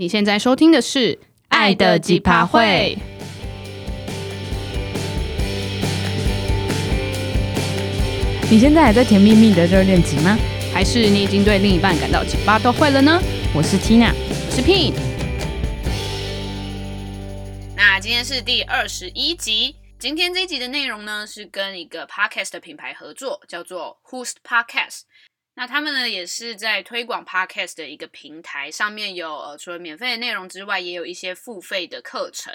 你现在收听的是《爱的几趴火》。你现在还在甜蜜蜜的热恋期吗？还是你已经对另一半感到几趴都会了呢？我是 Tina，我是 Pin。那今天是第二十一集。今天这一集的内容呢，是跟一个 Podcast 的品牌合作，叫做 Who's Podcast。那他们呢，也是在推广 Podcast 的一个平台，上面有呃，除了免费的内容之外，也有一些付费的课程。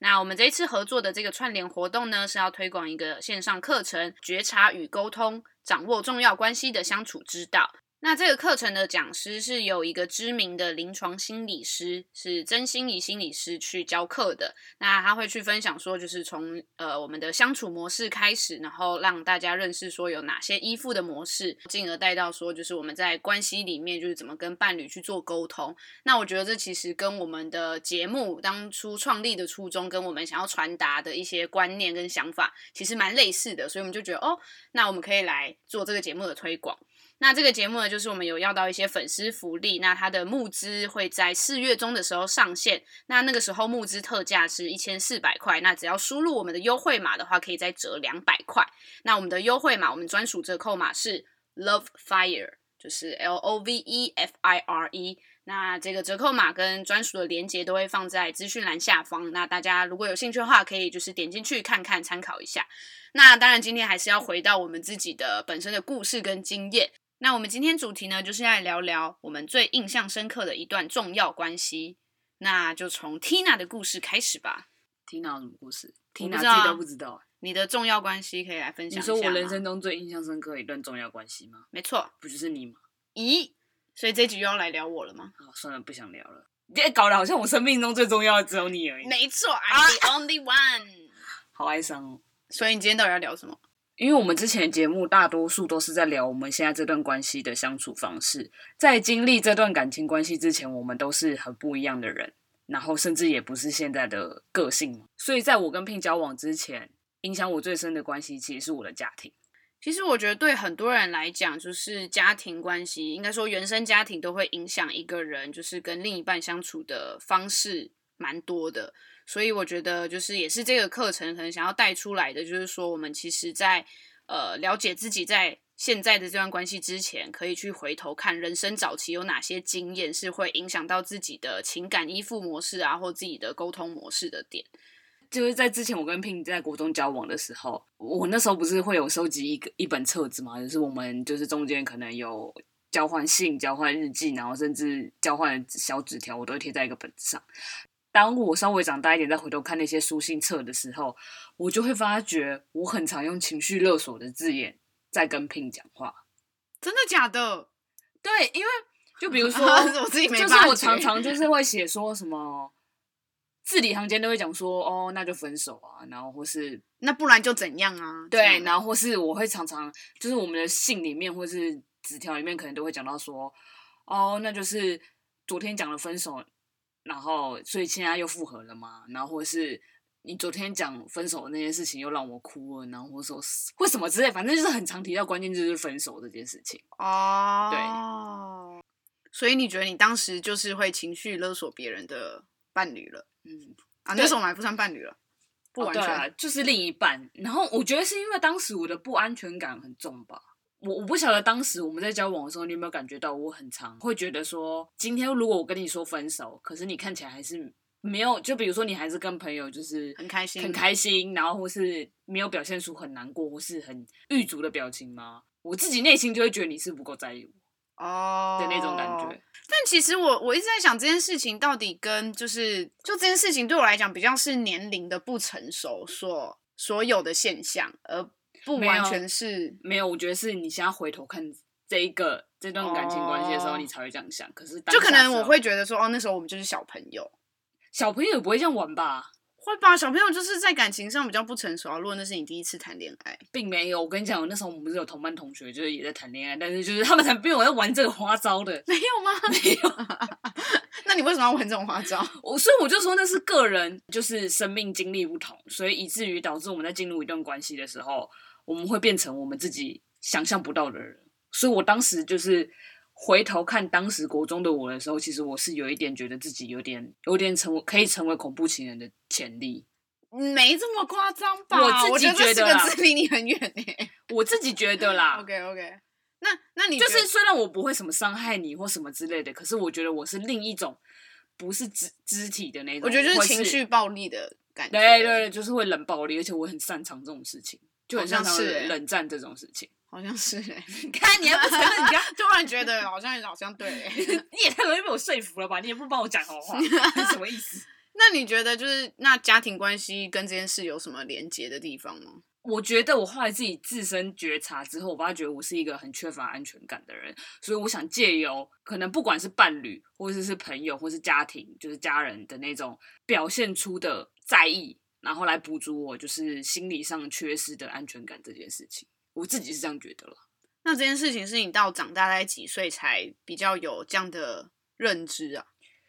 那我们这一次合作的这个串联活动呢，是要推广一个线上课程，觉察与沟通，掌握重要关系的相处之道。那这个课程的讲师是有一个知名的临床心理师，是曾心怡心理师去教课的。那他会去分享说，就是从呃我们的相处模式开始，然后让大家认识说有哪些依附的模式，进而带到说就是我们在关系里面就是怎么跟伴侣去做沟通。那我觉得这其实跟我们的节目当初创立的初衷，跟我们想要传达的一些观念跟想法，其实蛮类似的。所以我们就觉得哦，那我们可以来做这个节目的推广。那这个节目呢，就是我们有要到一些粉丝福利，那它的募资会在四月中的时候上线，那那个时候募资特价是一千四百块，那只要输入我们的优惠码的话，可以再折两百块。那我们的优惠码，我们专属折扣码是 Love Fire，就是 L O V E F I R E。那这个折扣码跟专属的链接都会放在资讯栏下方，那大家如果有兴趣的话，可以就是点进去看看，参考一下。那当然，今天还是要回到我们自己的本身的故事跟经验。那我们今天主题呢，就是要来聊聊我们最印象深刻的一段重要关系。那就从 Tina 的故事开始吧。Tina 有什么故事？Tina 自己都不知道。你的重要关系可以来分享一下。你说我人生中最印象深刻的一段重要关系吗？没错，不就是你吗？咦，所以这局又要来聊我了吗？好，算了，不想聊了。别搞得好像我生命中最重要的只有你而已。没错，I'm the only one。好哀伤哦。所以你今天到底要聊什么？因为我们之前节目大多数都是在聊我们现在这段关系的相处方式，在经历这段感情关系之前，我们都是很不一样的人，然后甚至也不是现在的个性。所以在我跟 Pin 交往之前，影响我最深的关系其实是我的家庭。其实我觉得对很多人来讲，就是家庭关系，应该说原生家庭都会影响一个人，就是跟另一半相处的方式蛮多的。所以我觉得，就是也是这个课程可能想要带出来的，就是说，我们其实在呃了解自己在现在的这段关系之前，可以去回头看人生早期有哪些经验是会影响到自己的情感依附模式啊，或自己的沟通模式的点。就是在之前我跟 pink 在国中交往的时候，我那时候不是会有收集一个一本册子嘛，就是我们就是中间可能有交换信、交换日记，然后甚至交换小纸条，我都会贴在一个本子上。当我稍微长大一点，再回头看那些书信册的时候，我就会发觉我很常用情绪勒索的字眼在跟 Pin 讲话。真的假的？对，因为就比如说，我自己没就是我常常就是会写说什么字里行间都会讲说哦，那就分手啊，然后或是那不然就怎样啊？对，然后或是我会常常就是我们的信里面或是纸条里面可能都会讲到说哦，那就是昨天讲了分手。然后，所以现在又复合了吗？然后，或是你昨天讲分手的那件事情又让我哭了，然后或说为什么之类，反正就是很常提到，关键就是分手这件事情。哦，对。所以你觉得你当时就是会情绪勒索别人的伴侣了？嗯，啊，那时候我们还不算伴侣了，不完全，哦，就是另一半。然后我觉得是因为当时我的不安全感很重吧。我我不晓得当时我们在交往的时候，你有没有感觉到我很常会觉得说，今天如果我跟你说分手，可是你看起来还是没有，就比如说你还是跟朋友就是很开心很开心，然后或是没有表现出很难过或是很郁足的表情吗？我自己内心就会觉得你是不够在意我哦的那种感觉。Oh, 但其实我我一直在想这件事情到底跟就是就这件事情对我来讲比较是年龄的不成熟所所有的现象，而。不完全是没，没有，我觉得是你现在回头看这一个这段感情关系的时候，你才会这样想。可是就可能我会觉得说，哦，那时候我们就是小朋友，小朋友也不会这样玩吧？会吧？小朋友就是在感情上比较不成熟啊。如果那是你第一次谈恋爱，并没有。我跟你讲，那时候我们不是有同班同学，就是也在谈恋爱，但是就是他们才没有在玩这个花招的，没有吗？没有。那你为什么要玩这种花招？我所以我就说那是个人，就是生命经历不同，所以以至于导致我们在进入一段关系的时候。我们会变成我们自己想象不到的人，所以我当时就是回头看当时国中的我的时候，其实我是有一点觉得自己有点有点成为可以成为恐怖情人的潜力。没这么夸张吧？我自己觉得，这个字离你很远呢。我自己觉得啦。OK OK，那那你就是虽然我不会什么伤害你或什么之类的，可是我觉得我是另一种，不是肢肢体的那种。我觉得就是情绪暴力的感觉。对对对，就是会冷暴力，而且我很擅长这种事情，就很像是冷战这种事情。好像是哎，你 看你还不承认，你刚突然觉得好像好像对，你也太容易被我说服了吧？你也不帮我讲好话，什么意思？那你觉得就是那家庭关系跟这件事有什么连结的地方吗？我觉得我后来自己自身觉察之后，我发觉我是一个很缺乏安全感的人，所以我想借由可能不管是伴侣，或者是朋友，或是家庭，就是家人的那种表现出的在意，然后来补足我就是心理上缺失的安全感这件事情。我自己是这样觉得了。那这件事情是你到长大概几岁才比较有这样的认知啊？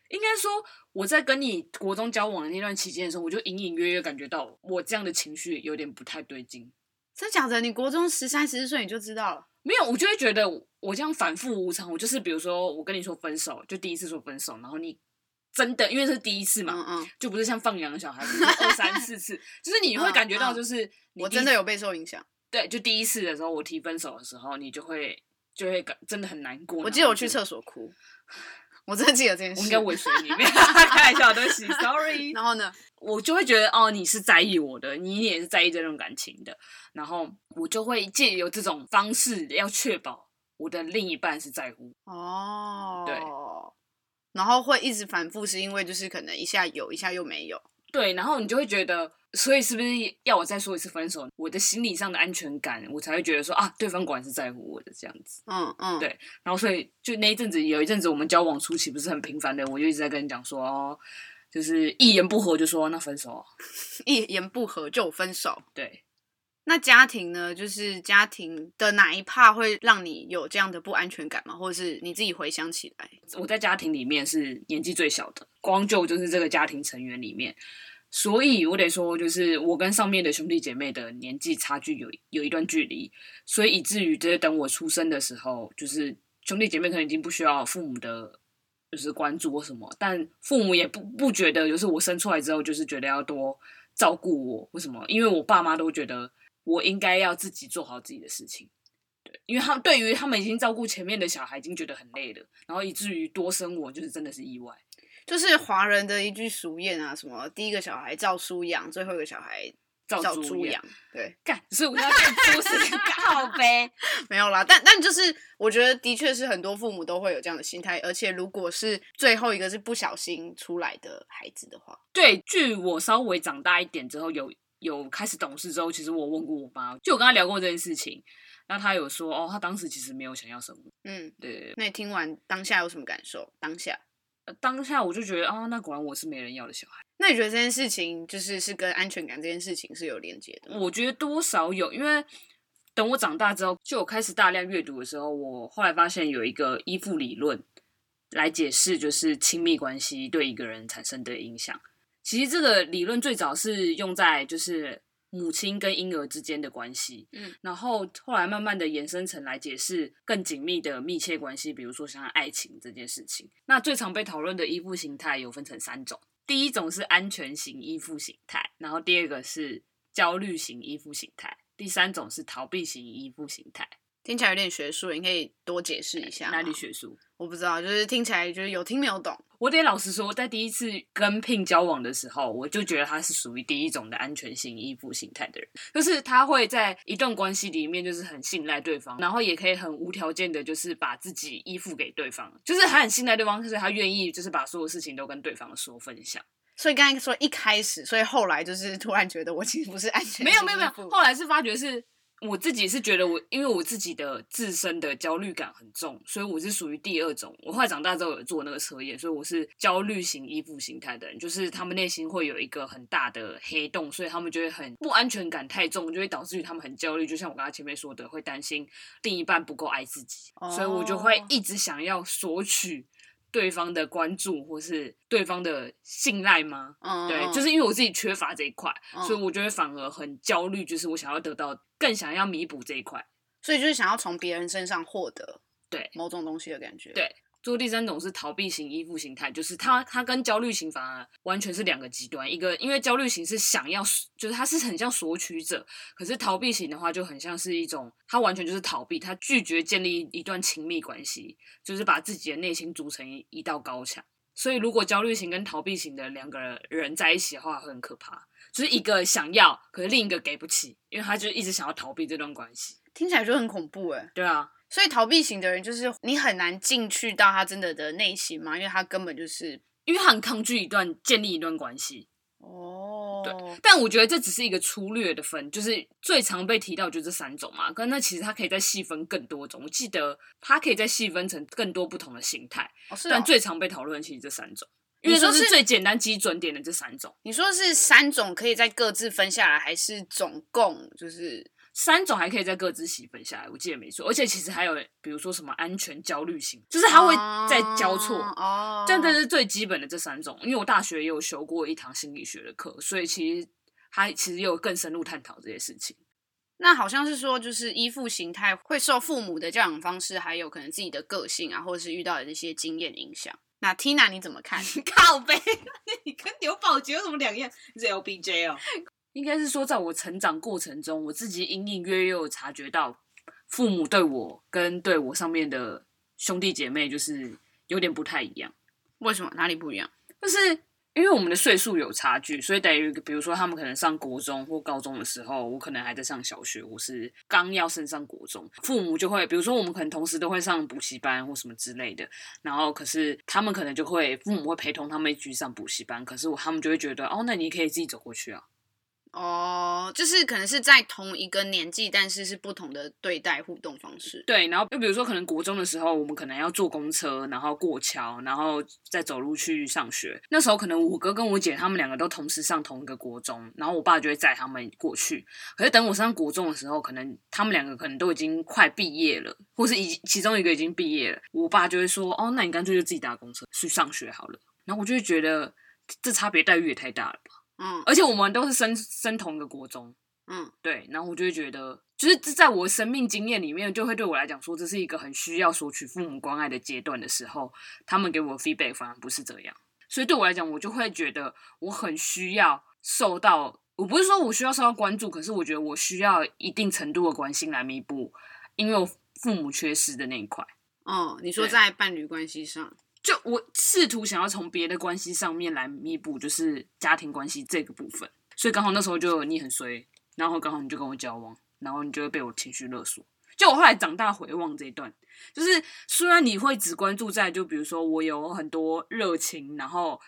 应该说，我在跟你国中交往的那段期间的时候，我就隐隐约约感觉到我这样的情绪有点不太对劲。真假的？你国中十三、十四岁你就知道了？没有，我就会觉得我这样反复无常。我就是比如说，我跟你说分手，就第一次说分手，然后你真的因为是第一次嘛，嗯嗯，就不是像放羊的小孩，就是二三四次，就是你会感觉到，就是我真的有被受影响。对，就第一次的时候，我提分手的时候，你就会就会感真的很难过。我记得我去厕所哭。我真的记得这件事，我应该尾随你，开玩笑，对不起，sorry。然后呢，我就会觉得哦，你是在意我的，你也是在意这种感情的，然后我就会借由这种方式，要确保我的另一半是在乎。哦，对，然后会一直反复，是因为就是可能一下有，一下又没有。对，然后你就会觉得，所以是不是要我再说一次分手？我的心理上的安全感，我才会觉得说啊，对方果然是在乎我的这样子。嗯嗯，对。然后所以就那一阵子，有一阵子我们交往初期不是很频繁的，我就一直在跟你讲说，哦，就是一言不合就说那分手，一言不合就分手。对。那家庭呢？就是家庭的哪一 part 会让你有这样的不安全感吗？或者是你自己回想起来？我在家庭里面是年纪最小的。光就就是这个家庭成员里面，所以我得说，就是我跟上面的兄弟姐妹的年纪差距有有一段距离，所以以至于就是等我出生的时候，就是兄弟姐妹可能已经不需要父母的，就是关注或什么，但父母也不不觉得，就是我生出来之后，就是觉得要多照顾我，为什么？因为我爸妈都觉得我应该要自己做好自己的事情，对，因为他们对于他们已经照顾前面的小孩已经觉得很累了，然后以至于多生我就是真的是意外。就是华人的一句俗谚啊，什么第一个小孩照书养，最后一个小孩照猪养。对，干，所以我要变猪是 靠呗，没有啦。但但就是，我觉得的确是很多父母都会有这样的心态，而且如果是最后一个是不小心出来的孩子的话，对，据我稍微长大一点之后，有有开始懂事之后，其实我问过我妈，就我跟她聊过这件事情，然后她有说，哦，她当时其实没有想要什么。嗯，对，对，对。那你听完当下有什么感受？当下？当下我就觉得哦，那果然我是没人要的小孩。那你觉得这件事情就是是跟安全感这件事情是有连接的？我觉得多少有，因为等我长大之后，就我开始大量阅读的时候，我后来发现有一个依附理论来解释，就是亲密关系对一个人产生的影响。其实这个理论最早是用在就是。母亲跟婴儿之间的关系，嗯，然后后来慢慢的延伸成来解释更紧密的密切关系，比如说像爱情这件事情。那最常被讨论的依附形态有分成三种，第一种是安全型依附形态，然后第二个是焦虑型依附形态，第三种是逃避型依附形态。听起来有点学术，你可以多解释一下。哪里学术？我不知道，就是听起来就是有听没有懂。我得老实说，在第一次跟 Pin 交往的时候，我就觉得他是属于第一种的安全型依附形态的人，就是他会在一段关系里面就是很信赖对方，然后也可以很无条件的，就是把自己依附给对方，就是他很信赖对方，就是他愿意就是把所有事情都跟对方说分享。所以刚才说一开始，所以后来就是突然觉得我其实不是安全，没有没有没有，后来是发觉是。我自己是觉得我，因为我自己的自身的焦虑感很重，所以我是属于第二种。我后来长大之后有做那个测验，所以我是焦虑型依附形态的人，就是他们内心会有一个很大的黑洞，所以他们就会很不安全感太重，就会导致于他们很焦虑。就像我刚才前面说的，会担心另一半不够爱自己，所以我就会一直想要索取。对方的关注或是对方的信赖吗？嗯，对，就是因为我自己缺乏这一块，嗯，所以我觉得反而很焦虑。就是我想要得到，更想要弥补这一块，所以就是想要从别人身上获得对某种东西的感觉。对。最后第三种是逃避型依附形态，就是他他跟焦虑型反而完全是两个极端。一个因为焦虑型是想要，就是他是很像索取者，可是逃避型的话就很像是一种，他完全就是逃避，他拒绝建立一段亲密关系，就是把自己的内心筑成一一道高墙。所以如果焦虑型跟逃避型的两个人在一起的话，会很可怕。就是一个想要，可是另一个给不起，因为他就一直想要逃避这段关系，听起来就很恐怖哎。对啊。所以逃避型的人就是你很难进去到他真的的内心嘛，因为他根本就是因为他很抗拒一段建立一段关系。哦，对。但我觉得这只是一个粗略的分，就是最常被提到就这三种嘛。可那其实它可以再细分更多种。我记得它可以再细分成更多不同的形态。哦，是哦。但最常被讨论其实这三种，因为说是最简单基准点的这三种。你说是三种可以再各自分下来，还是总共就是？三种还可以再各自细分下来，我记得没错。而且其实还有，比如说什么安全焦虑型，就是它会再交错。哦，这样这是最基本的这三种。因为我大学也有修过一堂心理学的课，所以其实它其实也有更深入探讨这些事情。那好像是说，就是依附形态会受父母的教养方式，还有可能自己的个性啊，或者是遇到的这些经验影响。那 Tina 你怎么看？靠背，你跟刘宝杰有什么两样？你是 LBJ 哦。应该是说，在我成长过程中，我自己隐隐约约有察觉到，父母对我跟对我上面的兄弟姐妹就是有点不太一样。为什么？哪里不一样？就是因为我们的岁数有差距，所以等于比如说他们可能上国中或高中的时候，我可能还在上小学，我是刚要升上国中，父母就会比如说我们可能同时都会上补习班或什么之类的，然后可是他们可能就会父母会陪同他们一起去上补习班，可是我他们就会觉得哦，那你可以自己走过去啊。哦，就是可能是在同一个年纪，但是是不同的对待互动方式。对，然后就比如说，可能国中的时候，我们可能要坐公车，然后过桥，然后再走路去上学。那时候可能我哥跟我姐他们两个都同时上同一个国中，然后我爸就会载他们过去。可是等我上国中的时候，可能他们两个可能都已经快毕业了，或是已其中一个已经毕业了，我爸就会说：“哦，那你干脆就自己搭公车去上学好了。”然后我就会觉得这差别待遇也太大了吧。嗯，而且我们都是升升同一个国中，嗯，对，然后我就会觉得，就是在我生命经验里面，就会对我来讲说，这是一个很需要索取父母关爱的阶段的时候，他们给我 feedback 反而不是这样，所以对我来讲，我就会觉得我很需要受到，我不是说我需要受到关注，可是我觉得我需要一定程度的关心来弥补，因为我父母缺失的那一块。哦，你说在伴侣关系上。就我试图想要从别的关系上面来弥补，就是家庭关系这个部分，所以刚好那时候就你很衰，然后刚好你就跟我交往，然后你就会被我情绪勒索。就我后来长大回望这一段，就是虽然你会只关注在就比如说我有很多热情，然后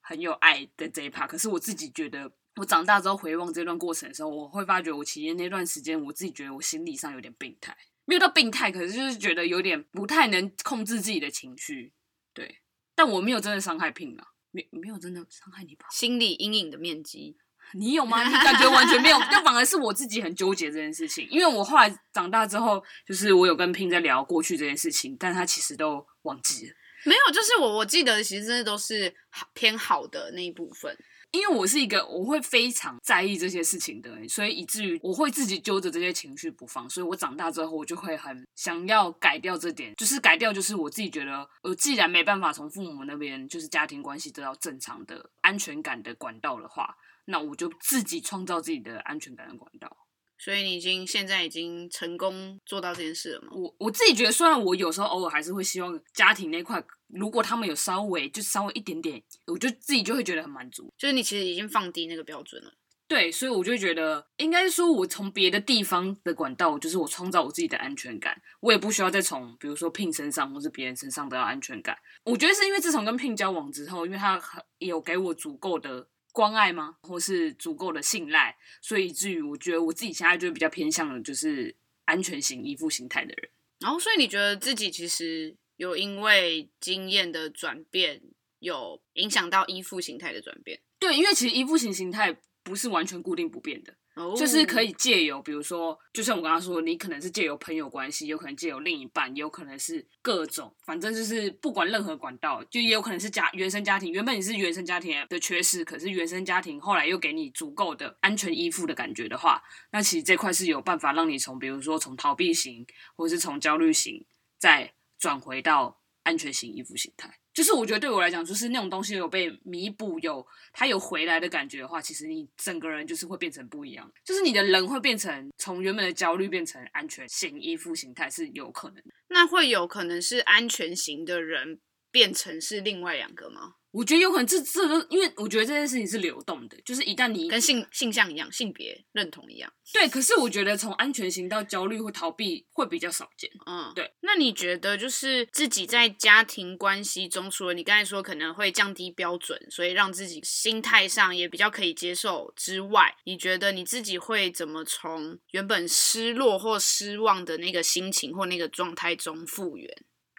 很有爱的这一 part，可是我自己觉得我长大之后回望这段过程的时候，我会发觉我其实那段时间我自己觉得我心理上有点病态，没有到病态，可是就是觉得有点不太能控制自己的情绪。对，但我没有真的伤害 Pin 啊，没没有真的伤害你吧？心理阴影的面积，你有吗？你感觉完全没有，就反而是我自己很纠结这件事情。因为我后来长大之后，就是我有跟 Pin 在聊过去这件事情，但他其实都忘记了。没有，就是我我记得，其实真的都是偏好的那一部分。因为我是一个我会非常在意这些事情的人，所以以至于我会自己揪着这些情绪不放，所以我长大之后我就会很想要改掉这点，就是改掉，就是我自己觉得，我既然没办法从父母那边就是家庭关系得到正常的安全感的管道的话，那我就自己创造自己的安全感的管道。所以你已经现在已经成功做到这件事了吗？我我自己觉得，虽然我有时候偶尔还是会希望家庭那块，如果他们有稍微就稍微一点点，我就自己就会觉得很满足。就是你其实已经放低那个标准了。对，所以我就觉得，应该说，我从别的地方的管道，就是我创造我自己的安全感，我也不需要再从比如说 Pin 身上或是别人身上得到安全感。我觉得是因为自从跟 Pin 交往之后，因为他有给我足够的。关爱吗？或是足够的信赖，所以以至于我觉得我自己现在就比较偏向的就是安全型依附形态的人。然后，所以你觉得自己其实有因为经验的转变，有影响到依附形态的转变？对，因为其实依附型形态不是完全固定不变的。Oh. 就是可以借由，比如说，就像我刚刚说，你可能是借由朋友关系，有可能借由另一半，也有可能是各种，反正就是不管任何管道，就也有可能是家原生家庭，原本你是原生家庭的缺失，可是原生家庭后来又给你足够的安全依附的感觉的话，那其实这块是有办法让你从，比如说从逃避型，或者是从焦虑型，再转回到安全型依附形态。就是我觉得对我来讲，就是那种东西有被弥补，有它有回来的感觉的话，其实你整个人就是会变成不一样。就是你的人会变成从原本的焦虑变成安全型依附形态是有可能。那会有可能是安全型的人变成是另外两个吗？我觉得有可能这这都，因为我觉得这件事情是流动的，就是一旦你跟性性向一样，性别认同一样，对。可是我觉得从安全型到焦虑或逃避会比较少见，嗯，对。那你觉得就是自己在家庭关系中，除了你刚才说可能会降低标准，所以让自己心态上也比较可以接受之外，你觉得你自己会怎么从原本失落或失望的那个心情或那个状态中复原？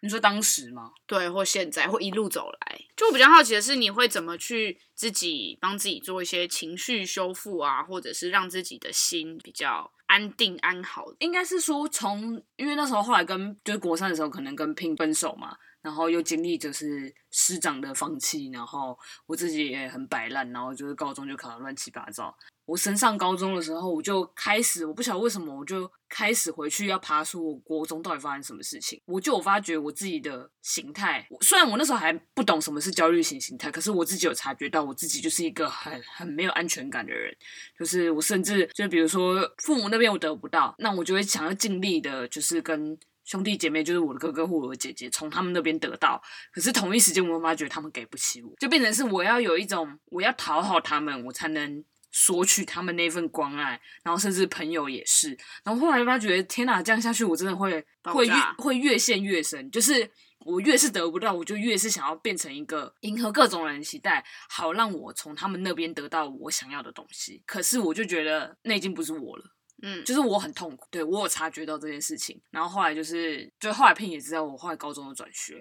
你说当时吗？对，或现在，或一路走来，就我比较好奇的是，你会怎么去自己帮自己做一些情绪修复啊，或者是让自己的心比较安定安好？应该是说从，因为那时候后来跟就是国三的时候，可能跟 Ping 分手嘛，然后又经历就是师长的放弃，然后我自己也很摆烂，然后就是高中就考得乱七八糟。我升上高中的时候，我就开始，我不晓得为什么，我就开始回去要爬出我国中到底发生什么事情。我就有发觉我自己的形态，虽然我那时候还不懂什么是焦虑型形态，可是我自己有察觉到我自己就是一个很很没有安全感的人。就是我甚至就比如说父母那边我得不到，那我就会想要尽力的，就是跟兄弟姐妹，就是我的哥哥或我的姐姐，从他们那边得到。可是同一时间，我发觉他们给不起我，就变成是我要有一种我要讨好他们，我才能。索取他们那份关爱，然后甚至朋友也是，然后后来就发觉，天哪，这样下去我真的会会越会越陷越深，就是我越是得不到，我就越是想要变成一个迎合各种人的期待，好让我从他们那边得到我想要的东西。可是我就觉得那已经不是我了，嗯，就是我很痛苦，对，我有察觉到这件事情，然后后来就是，就后来 Ping 也知道我后来高中的转学，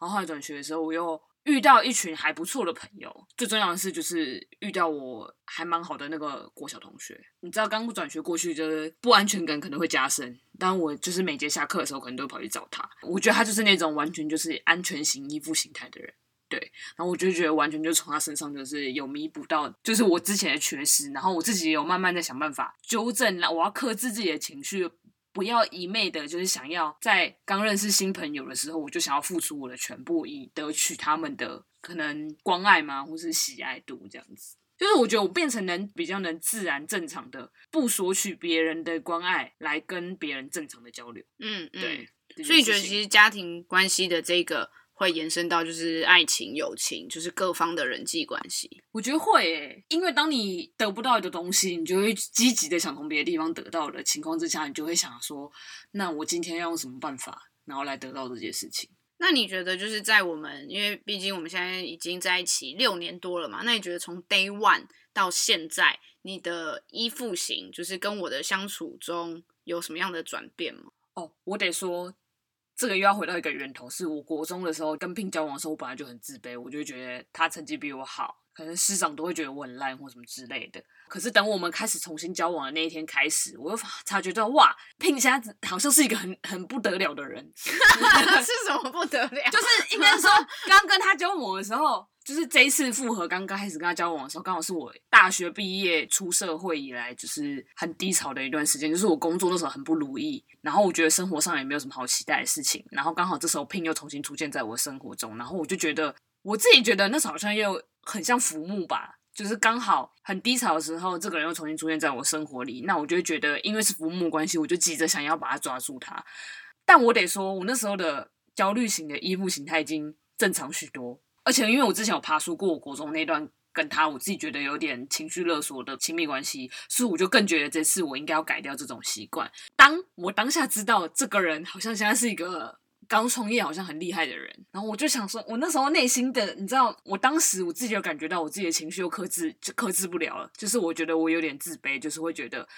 然后后来转学的时候我又。遇到一群还不错的朋友，最重要的是就是遇到我还蛮好的那个国小同学。你知道，刚转学过去，就是不安全感可能会加深。当我就是每节下课的时候，可能都会跑去找他。我觉得他就是那种完全就是安全型依附形态的人，对。然后我就觉得完全就从他身上就是有弥补到，就是我之前的缺失。然后我自己也有慢慢在想办法纠正，我要克制自己的情绪。不要一昧的，就是想要在刚认识新朋友的时候，我就想要付出我的全部，以得取他们的可能关爱吗，或是喜爱度这样子。就是我觉得我变成能比较能自然正常的，不索取别人的关爱，来跟别人正常的交流。嗯，嗯对。所以你觉得其实家庭关系的这个。会延伸到就是爱情、友情，就是各方的人际关系。我觉得会诶，因为当你得不到的东西，你就会积极的想从别的地方得到的情况之下，你就会想说，那我今天要用什么办法，然后来得到这件事情。那你觉得就是在我们，因为毕竟我们现在已经在一起六年多了嘛，那你觉得从 day one 到现在，你的依附型就是跟我的相处中有什么样的转变吗？哦，我得说。这个又要回到一个源头，是我国中的时候跟 Ping 交往的时候，我本来就很自卑，我就觉得他成绩比我好，可能师长都会觉得我很烂或什么之类的。可是等我们开始重新交往的那一天开始，我又察觉到哇，Ping 现在好像是一个很很不得了的人，是什么不得了？就是应该说刚跟他交往的时候。就是这一次复合，刚刚开始跟他交往的时候，刚好是我大学毕业出社会以来，就是很低潮的一段时间。就是我工作的时候很不如意，然后我觉得生活上也没有什么好期待的事情。然后刚好这时候 Pin 又重新出现在我的生活中，然后我就觉得我自己觉得那时候好像又很像浮木吧，就是刚好很低潮的时候，这个人又重新出现在我生活里，那我就会觉得因为是浮木关系，我就急着想要把他抓住他。但我得说，我那时候的焦虑型的依附形态已经正常许多。而且，因为我之前有爬出过我国中那段跟他，我自己觉得有点情绪勒索的亲密关系，所以我就更觉得这次我应该要改掉这种习惯。当我当下知道这个人好像现在是一个刚创业、好像很厉害的人，然后我就想说，我那时候内心的，你知道，我当时我自己有感觉到我自己的情绪又克制，就克制不了了，就是我觉得我有点自卑，就是会觉得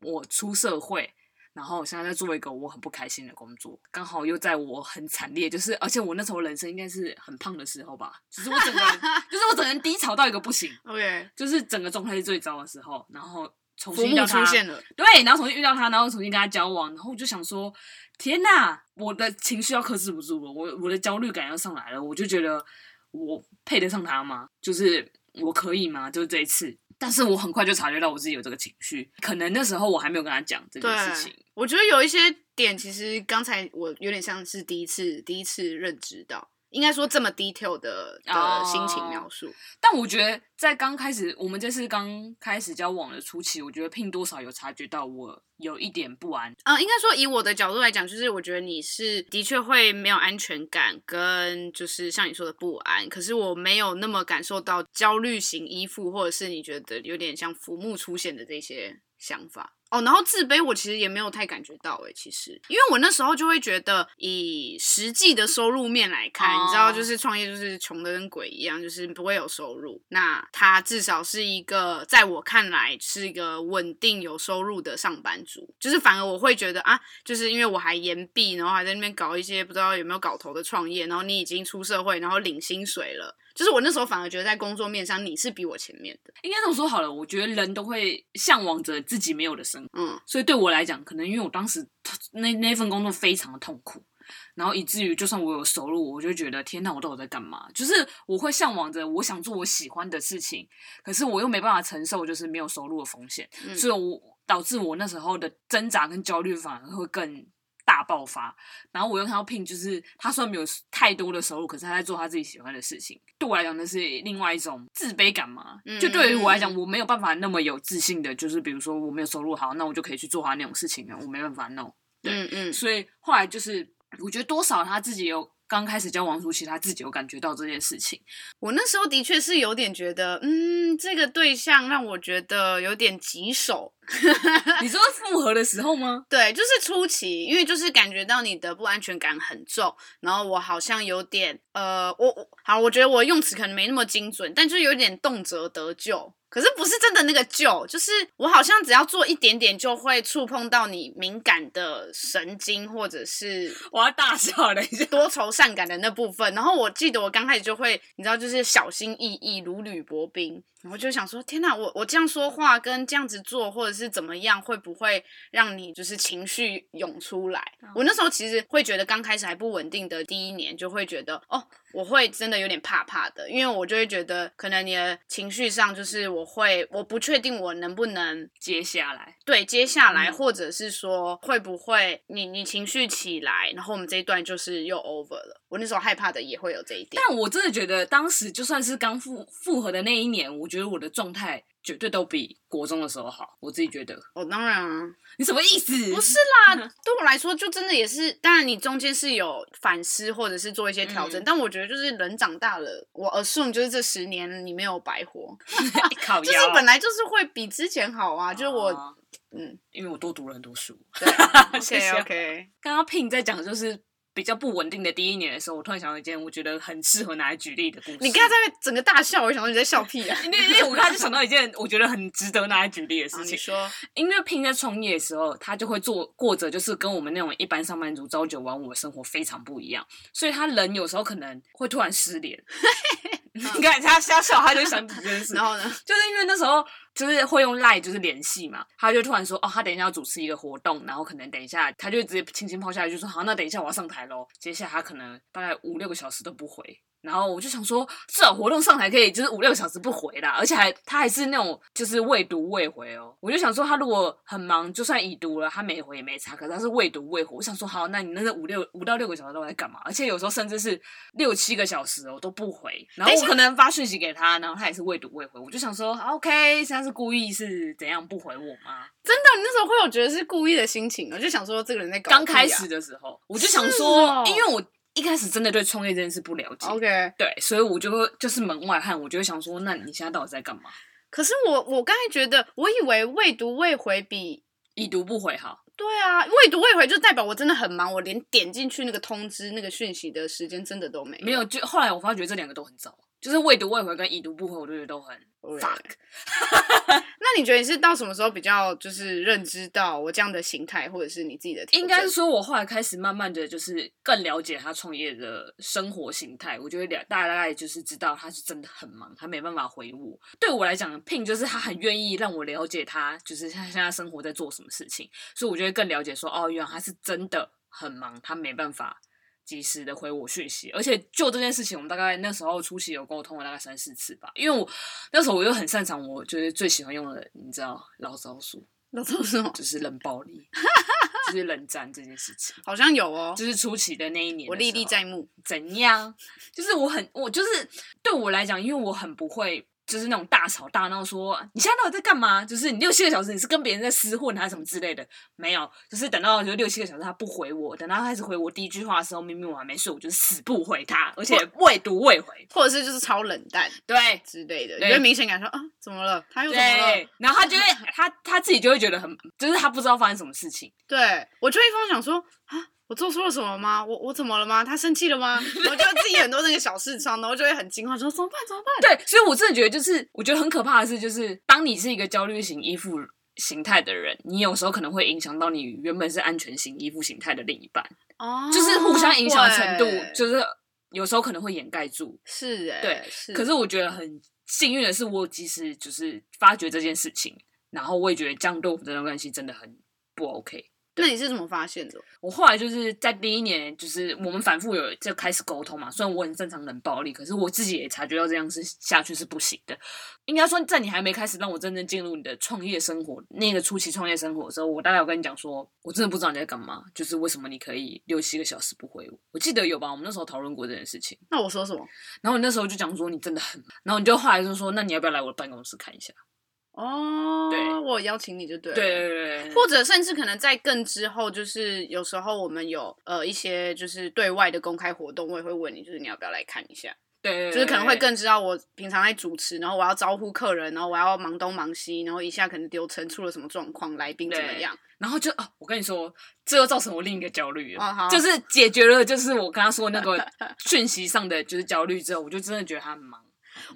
我出社会。然后我现在在做一个我很不开心的工作，刚好又在我很惨烈，就是而且我那时候人生应该是很胖的时候吧，就是我整个人，就是我整个人低潮到一个不行，OK，就是整个状态是最糟的时候，然后重新遇到他，出现了，对，然后重新遇到他，然后重新跟他交往，然后我就想说，天哪，我的情绪要克制不住了，我我的焦虑感要上来了，我就觉得我配得上他吗？就是我可以吗？就是这一次。但是我很快就察觉到我自己有这个情绪，可能那时候我还没有跟他讲这件事情。我觉得有一些点，其实刚才我有点像是第一次第一次认知到。应该说这么 detail 的的心情描述，oh, 但我觉得在刚开始，我们这次刚开始交往的初期，我觉得 Pin 多少有察觉到我有一点不安。嗯，应该说以我的角度来讲，就是我觉得你是的确会没有安全感，跟就是像你说的不安。可是我没有那么感受到焦虑型依附，或者是你觉得有点像浮木出现的这些想法。哦，然后自卑，我其实也没有太感觉到诶，其实，因为我那时候就会觉得，以实际的收入面来看，oh. 你知道，就是创业就是穷的跟鬼一样，就是不会有收入。那他至少是一个，在我看来是一个稳定有收入的上班族。就是反而我会觉得啊，就是因为我还延毕，然后还在那边搞一些不知道有没有搞头的创业，然后你已经出社会，然后领薪水了。就是我那时候反而觉得在工作面上你是比我前面的，应该这么说好了。我觉得人都会向往着自己没有的生活，嗯，所以对我来讲，可能因为我当时那那份工作非常的痛苦，然后以至于就算我有收入，我就觉得天哪，我到底在干嘛？就是我会向往着我想做我喜欢的事情，可是我又没办法承受就是没有收入的风险，嗯，所以我导致我那时候的挣扎跟焦虑反而会更。大爆发，然后我又看到 Pin，就是他虽然没有太多的收入，可是他在做他自己喜欢的事情。对我来讲，那是另外一种自卑感嘛。嗯、就对于我来讲，我没有办法那么有自信的，就是比如说我没有收入好，那我就可以去做他那种事情啊，我没办法弄。对，嗯嗯。所以后来就是，我觉得多少他自己有。刚开始交王舒淇，他自己有感觉到这件事情。我那时候的确是有点觉得，嗯，这个对象让我觉得有点棘手。你说复合的时候吗？对，就是初期，因为就是感觉到你的不安全感很重，然后我好像有点，呃，我我好，我觉得我用词可能没那么精准，但就有点动辄得救。可是不是真的那个救，就是我好像只要做一点点就会触碰到你敏感的神经，或者是我要大笑了一下，多愁善感的那部分。然后我记得我刚开始就会，你知道，就是小心翼翼，如履薄冰。然后就想说，天哪，我我这样说话跟这样子做，或者是怎么样，会不会让你就是情绪涌出来？嗯。我那时候其实会觉得，刚开始还不稳定的第一年，就会觉得哦，我会真的有点怕怕的，因为我就会觉得，可能你的情绪上就是我会，我不确定我能不能接下来，对，接下来，嗯，或者是说会不会你你情绪起来，然后我们这一段就是又 over 了。我那时候害怕的也会有这一点。但我真的觉得，当时就算是刚复复合的那一年，我。觉得我的状态绝对都比国中的时候好，我自己觉得。哦，当然啊，你什么意思？不是啦，对我来说就真的也是。当然，你中间是有反思或者是做一些调整，嗯、但我觉得就是人长大了，我 assume 就是这十年你没有白活，就是本来就是会比之前好啊。就是我，啊、嗯，因为我多读了很多书。对，OK OK。刚刚 Pin 在讲就是。比较不稳定的第一年的时候，我突然想到一件我觉得很适合拿来举例的故事。你刚才在整个大笑，我想到你在笑屁啊！因为我刚才就想到一件我觉得很值得拿来举例的事情。啊、你说，因为 Pin 在创业的时候，他就会做过着就是跟我们那种一般上班族朝九晚五的生活非常不一样，所以他人有时候可能会突然失联。你看他瞎笑，他就想起这件事。然后呢，就是因为那时候就是会用 Line 就是联系嘛，他就突然说哦，他等一下要主持一个活动，然后可能等一下他就直接轻轻抛下来就说好，那等一下我要上台喽。接下来他可能大概五六个小时都不回。然后我就想说，至少活动上台可以就是五六个小时不回啦，而且还他还是那种就是未读未回哦。我就想说，他如果很忙，就算已读了，他没回也没差。可是他是未读未回，我想说，好，那你那个五六五到六个小时都在干嘛？而且有时候甚至是六七个小时哦都不回。然后我可能发讯息给他，然后他也是未读未回。我就想说，OK，现在是故意是怎样不回我吗？真的，你那时候会有觉得是故意的心情？我就想说，这个人在搞、啊。刚开始的时候，我就想说，哦、因为我。一开始真的对创业这件事不了解，OK，对，所以我就会就是门外汉，我就会想说，那你现在到底在干嘛？可是我我刚才觉得，我以为未读未回比已读不回好。对啊，未读未回就代表我真的很忙，我连点进去那个通知那个讯息的时间真的都没有。没有，就后来我发觉这两个都很糟。就是未读未回跟已读不回，我就觉得都很 fuck。那你觉得你是到什么时候比较就是认知到我这样的形态，或者是你自己的？应该是说，我后来开始慢慢的就是更了解他创业的生活形态。我觉得了大概就是知道他是真的很忙，他没办法回我。对我来讲，Pin 就是他很愿意让我了解他，就是他现在生活在做什么事情。所以我就会更了解说，哦，原来他是真的很忙，他没办法。及时的回我讯息，而且就这件事情，我们大概那时候初期有沟通了大概三四次吧。因为我那时候我又很擅长，我就是最喜欢用的，你知道，老招数，老招数 就是冷暴力，就是冷战这件事情，好像有哦，就是初期的那一年，我历历在目。怎样？就是我很，我就是对我来讲，因为我很不会。就是那种大吵大闹，说你现在到底在干嘛？就是你六七个小时，你是跟别人在厮混还是什么之类的？没有，就是等到就六七个小时他不回我，等到他开始回我第一句话的时候，明明我还没睡，我就死不回他，而且未读未回，或者是就是超冷淡，对之类的，你会明显感受啊，怎么了？他又怎么了？然后他就会他他自己就会觉得很，就是他不知道发生什么事情。对，我就一方想说啊。我做错了什么吗？我我怎么了吗？他生气了吗？我就自己很多那个小事上，然后就会很惊慌，说怎么办？怎么办？对，所以我真的觉得，就是我觉得很可怕的是，就是当你是一个焦虑型依附形态的人，你有时候可能会影响到你原本是安全型依附形态的另一半，哦，就是互相影响的程度，就是有时候可能会掩盖住。是哎，对，是。可是我觉得很幸运的是，我及时就是发觉这件事情，然后我也觉得这样对我们这段关系真的很不 OK。那你是怎么发现的？我后来就是在第一年，就是我们反复有就开始沟通嘛。虽然我很擅长冷暴力，可是我自己也察觉到这样是下去是不行的。应该说，在你还没开始让我真正进入你的创业生活那个初期创业生活的时候，我大概有跟你讲说，我真的不知道你在干嘛，就是为什么你可以六七个小时不回我？我记得有吧？我们那时候讨论过这件事情。那我说什么？然后你那时候就讲说你真的很，然后你就后来就说，那你要不要来我的办公室看一下？哦，对，我邀请你就对了，对对对，或者甚至可能在更之后，就是有时候我们有呃一些就是对外的公开活动，我也会问你，就是你要不要来看一下？对，对，就是可能会更知道我平常在主持，然后我要招呼客人，然后我要忙东忙西，然后一下可能流程出了什么状况，来宾怎么样？然后就哦，我跟你说，这又造成我另一个焦虑了，哦、就是解决了，就是我刚刚说那个讯息上的就是焦虑之后，我就真的觉得他很忙。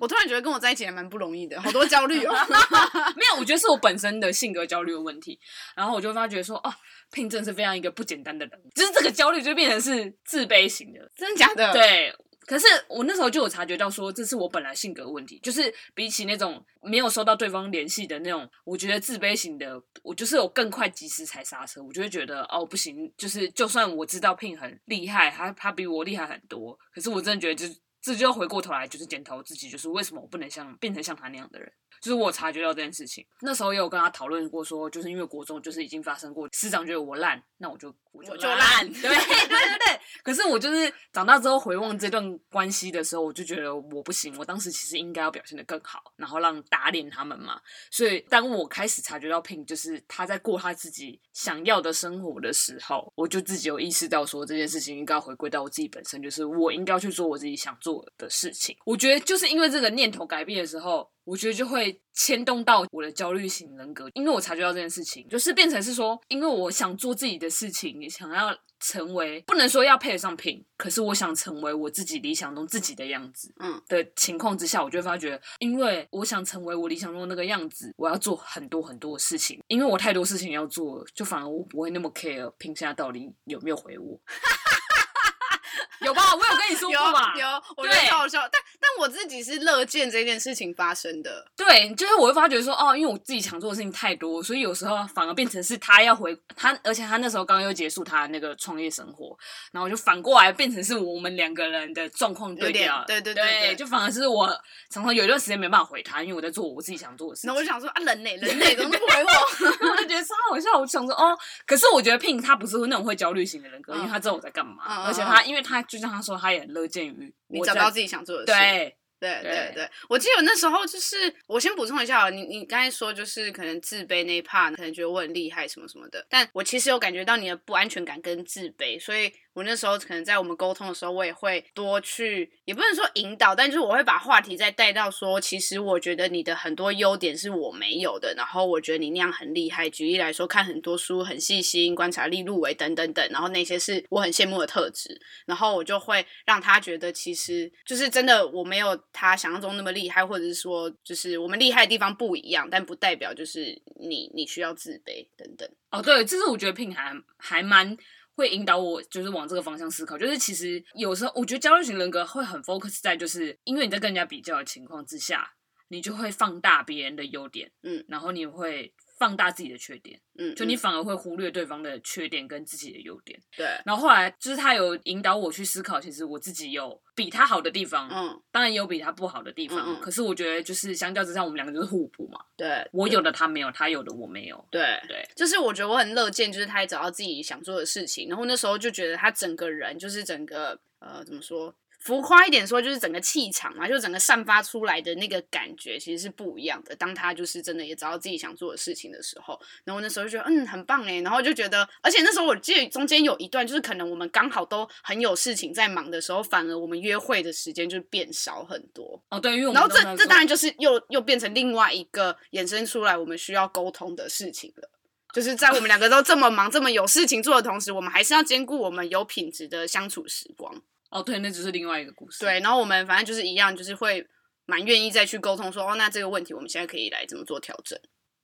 我突然觉得跟我在一起还蛮不容易的，好多焦虑哦。没有，我觉得是我本身的性格焦虑的问题。然后我就发觉说，哦，Pin 真是非常一个不简单的人，就是这个焦虑就变成是自卑型的，真的假的？对。可是我那时候就有察觉到说，这是我本来性格问题，就是比起那种没有收到对方联系的那种，我觉得自卑型的，我就是有更快及时踩刹车，我就会觉得哦不行，就是就算我知道 Pin 很厉害，他他比我厉害很多，可是我真的觉得就是。这就要回过头来，就是检讨自己，就是为什么我不能像变成像他那样的人。就是我察觉到这件事情，那时候也有跟他讨论过，说就是因为国中就是已经发生过，师长觉得我烂，那我就我就烂，对 对对对。可是我就是长大之后回望这段关系的时候，我就觉得我不行，我当时其实应该要表现的更好，然后让打脸他们嘛。所以当我开始察觉到 Pin 就是他在过他自己想要的生活的时候，我就自己有意识到说这件事情应该要回归到我自己本身，就是我应该要去做我自己想做的事情。我觉得就是因为这个念头改变的时候。我觉得就会牵动到我的焦虑型人格，因为我察觉到这件事情，就是变成是说，因为我想做自己的事情，也想要成为，不能说要配得上 Pin，可是我想成为我自己理想中自己的样子，嗯的情况之下，我就会发觉，因为我想成为我理想中的那个样子，我要做很多很多的事情，因为我太多事情要做，就反而我不会那么 care 现在到底有没有回我。有吧？我有跟你说过吧？有，有，我觉得超好笑。但但我自己是乐见这件事情发生的。对，就是我会发觉说，哦，因为我自己想做的事情太多，所以有时候反而变成是他要回他，而且他那时候刚刚又结束他的那个创业生活，然后就反过来变成是我们两个人的状况对调。对对对，就反而是我常常有一段时间没办法回他，因为我在做我自己想做的事情。那我就想说啊，人类人类怎么不回我？我就觉得超好笑。我想说哦，可是我觉得 Pin 他不是那种会焦虑型的人格，嗯、因为他知道我在干嘛，嗯、而且他因为他就像他说，他也。乐见于你找到自己想做的事。对对对对，我记得那时候就是，我先补充一下，你你刚才说就是可能自卑那一 part，可能觉得我很厉害什么什么的，但我其实有感觉到你的不安全感跟自卑，所以。我那时候可能在我们沟通的时候，我也会多去，也不能说引导，但就是我会把话题再带到说，其实我觉得你的很多优点是我没有的，然后我觉得你那样很厉害。举例来说，看很多书，很细心，观察力入围等等等，然后那些是我很羡慕的特质，然后我就会让他觉得，其实就是真的我没有他想象中那么厉害，或者是说，就是我们厉害的地方不一样，但不代表就是你你需要自卑等等。哦，对，这是我觉得 Pin 还还蛮。会引导我，就是往这个方向思考。就是其实有时候，我觉得焦虑型人格会很 focus 在，就是因为你在跟人家比较的情况之下，你就会放大别人的优点，嗯，然后你会。放大自己的缺点，嗯，就你反而会忽略对方的缺点跟自己的优点。对。然后后来就是他有引导我去思考，其实我自己有比他好的地方，嗯，当然也有比他不好的地方。嗯嗯可是我觉得就是相较之下，我们两个就是互补嘛。对，我有的他没有，他有的我没有。对对，就是我觉得我很乐见，就是他也找到自己想做的事情，然后那时候就觉得他整个人就是整个呃怎么说？浮夸一点说，就是整个气场嘛，就整个散发出来的那个感觉，其实是不一样的。当他就是真的也找到自己想做的事情的时候，然后那时候就觉得嗯很棒哎，然后就觉得，而且那时候我记得中间有一段，就是可能我们刚好都很有事情在忙的时候，反而我们约会的时间就变少很多。哦，对，因为我们然后这这当然就是又又变成另外一个衍生出来我们需要沟通的事情了。就是在我们两个都这么忙、这么有事情做的同时，我们还是要兼顾我们有品质的相处时光。哦，对，那只是另外一个故事。对，然后我们反正就是一样，就是会蛮愿意再去沟通说，哦，那这个问题我们现在可以来怎么做调整。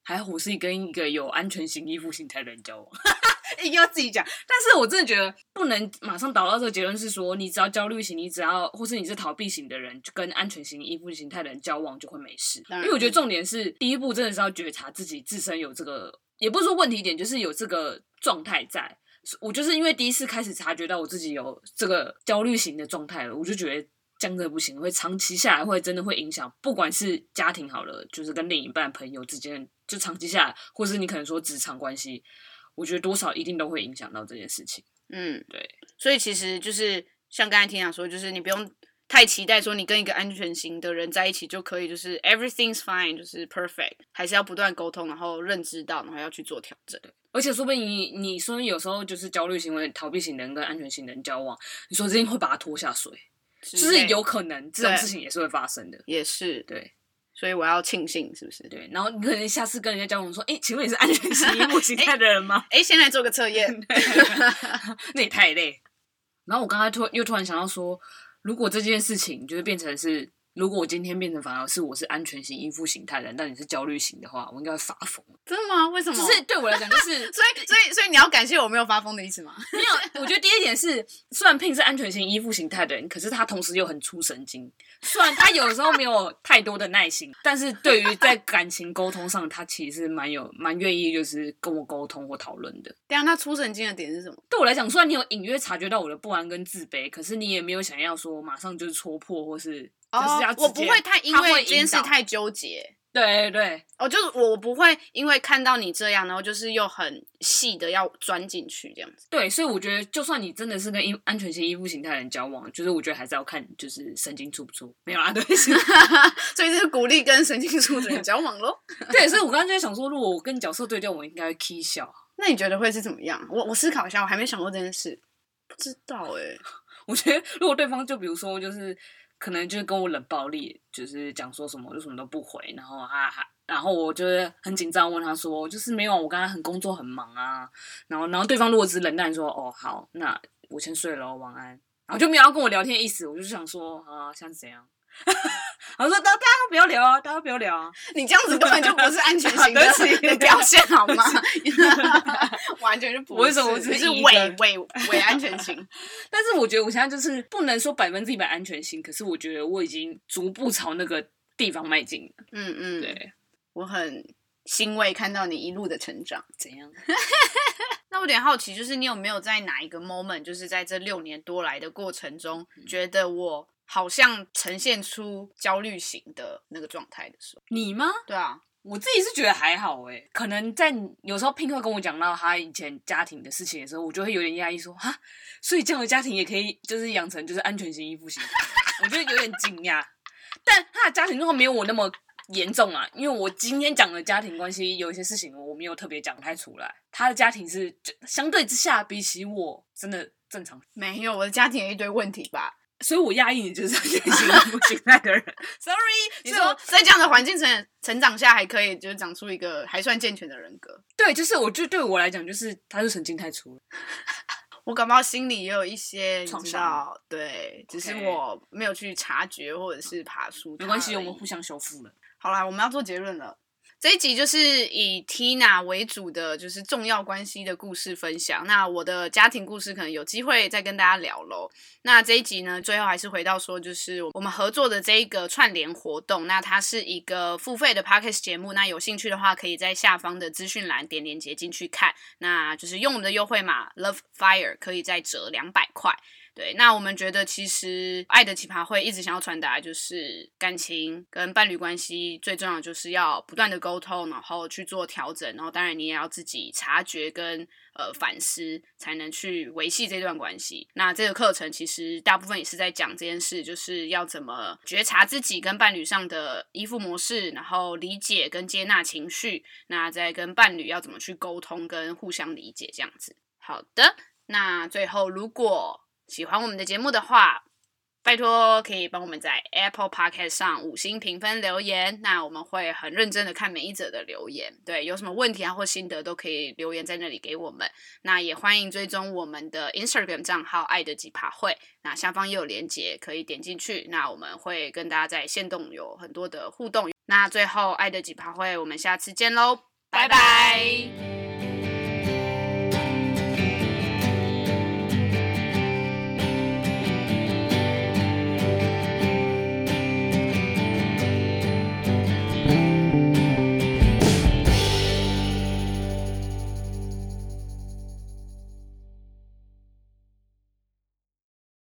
还好我是跟一个有安全型依附型态的人交往，一定要自己讲。但是我真的觉得不能马上导到这个结论，是说你只要焦虑型，你只要或是你是逃避型的人，就跟安全型依附型态的人交往就会没事。因为我觉得重点是第一步真的是要觉察自己自身有这个，也不是说问题点，就是有这个状态在。我就是因为第一次开始察觉到我自己有这个焦虑型的状态了，我就觉得这样子不行，会长期下来会真的会影响，不管是家庭好了，就是跟另一半朋友之间，就长期下来，或是你可能说职场关系，我觉得多少一定都会影响到这件事情。嗯，对，所以其实就是像刚才听讲说，就是你不用太期待说你跟一个安全型的人在一起就可以，就是 everything's fine，就是 perfect，还是要不断沟通，然后认知到，然后要去做调整。而且说不定你你说有时候就是焦虑行为、逃避型的人跟安全型的人交往，你说这定会把他拖下水，就是有可能这种事情也是会发生的。也是对，所以我要庆幸，是不是？对，然后你可能下次跟人家交往说，哎、欸，请问你是安全型依附心态的人吗？哎、欸欸，先来做个测验，那也太累。然后我刚才突又突然想到说，如果这件事情就是变成是。如果我今天变成反而是我是安全型依附形态的人，但你是焦虑型的话，我应该会发疯。真的吗？为什么？就是对我来讲，就是 所以所以所以你要感谢我没有发疯的意思吗？没有，我觉得第一点是，虽然 Pin 是安全型依附形态的人，可是他同时又很出神经。虽然他有时候没有太多的耐心，但是对于在感情沟通上，他其实蛮有蛮愿意就是跟我沟通或讨论的。对啊，那出神经的点是什么？对我来讲，虽然你有隐约察觉到我的不安跟自卑，可是你也没有想要说马上就是戳破或是。就是要、哦、我不会太因为这件事太纠结，对对，哦，就是我不会因为看到你这样，然后就是又很细的要钻进去这样子。对，所以我觉得，就算你真的是跟安全型依附型态的人交往，就是我觉得还是要看，就是神经粗不粗。没有啊，对，所以这是鼓励跟神经粗的人交往咯。对，所以我刚刚就在想说，如果我跟角色对调，我应该会 k 笑。那你觉得会是怎么样？我我思考一下，我还没想过这件事，不知道哎、欸。我觉得如果对方就比如说就是。可能就是跟我冷暴力，就是讲说什么就什么都不回，然后他还，然后我就是很紧张，问他说，就是没有，我刚才很工作很忙啊，然后然后对方如果只是冷淡说，哦好，那我先睡了，晚安，然后就没有要跟我聊天的意思，我就想说啊，像是怎样？我说大家都不要聊啊，大家都不要聊啊！你这样子根本就不是安全型的 表现好吗？完全就不是，为什么我只是伪伪伪安全型？但是我觉得我现在就是不能说百分之一百安全型，可是我觉得我已经逐步朝那个地方迈进了。嗯嗯，对，我很欣慰看到你一路的成长。怎样？那我有点好奇，就是你有没有在哪一个 moment，就是在这六年多来的过程中，嗯、觉得我。好像呈现出焦虑型的那个状态的时候，你吗？对啊，我自己是觉得还好诶，可能在有时候 Pink 会跟我讲到他以前家庭的事情的时候，我就会有点压抑，说哈，所以这样的家庭也可以就是养成就是安全型依附型，我觉得有点惊讶。但他的家庭状况没有我那么严重啊，因为我今天讲的家庭关系有一些事情我没有特别讲太出来，他的家庭是就相对之下比起我真的正常，没有我的家庭有一堆问题吧。所以我压抑你就是安全型依附型态的人，Sorry，你说在这样的环境成成长下，还可以就是长出一个还算健全的人格。对，就是我就对我来讲，就是他是神经太粗了。我感冒心里也有一些创伤，对只是我没有去察觉或者是爬出。没关系，我们互相修复了。好啦，我们要做结论了。这一集就是以 Tina 为主的，就是重要关系的故事分享。那我的家庭故事可能有机会再跟大家聊喽。那这一集呢，最后还是回到说，就是我们合作的这一个串联活动。那它是一个付费的 Podcast 节目。那有兴趣的话，可以在下方的资讯栏点连接进去看。那就是用我们的优惠码 Love Fire 可以再折两百块。对，那我们觉得其实爱的奇葩会一直想要传达，就是感情跟伴侣关系最重要就是要不断的沟通，然后去做调整，然后当然你也要自己察觉跟呃反思，才能去维系这段关系。那这个课程其实大部分也是在讲这件事，就是要怎么觉察自己跟伴侣上的依附模式，然后理解跟接纳情绪，那再跟伴侣要怎么去沟通跟互相理解这样子。好的，那最后如果喜欢我们的节目的话，拜托可以帮我们在 Apple Podcast 上五星评分留言。那我们会很认真的看每一则的留言。对，有什么问题啊或心得都可以留言在那里给我们。那也欢迎追踪我们的 Instagram 账号“爱的奇葩会”。那下方也有链接，可以点进去。那我们会跟大家在限动有很多的互动。那最后，爱的奇葩会，我们下次见喽，拜拜。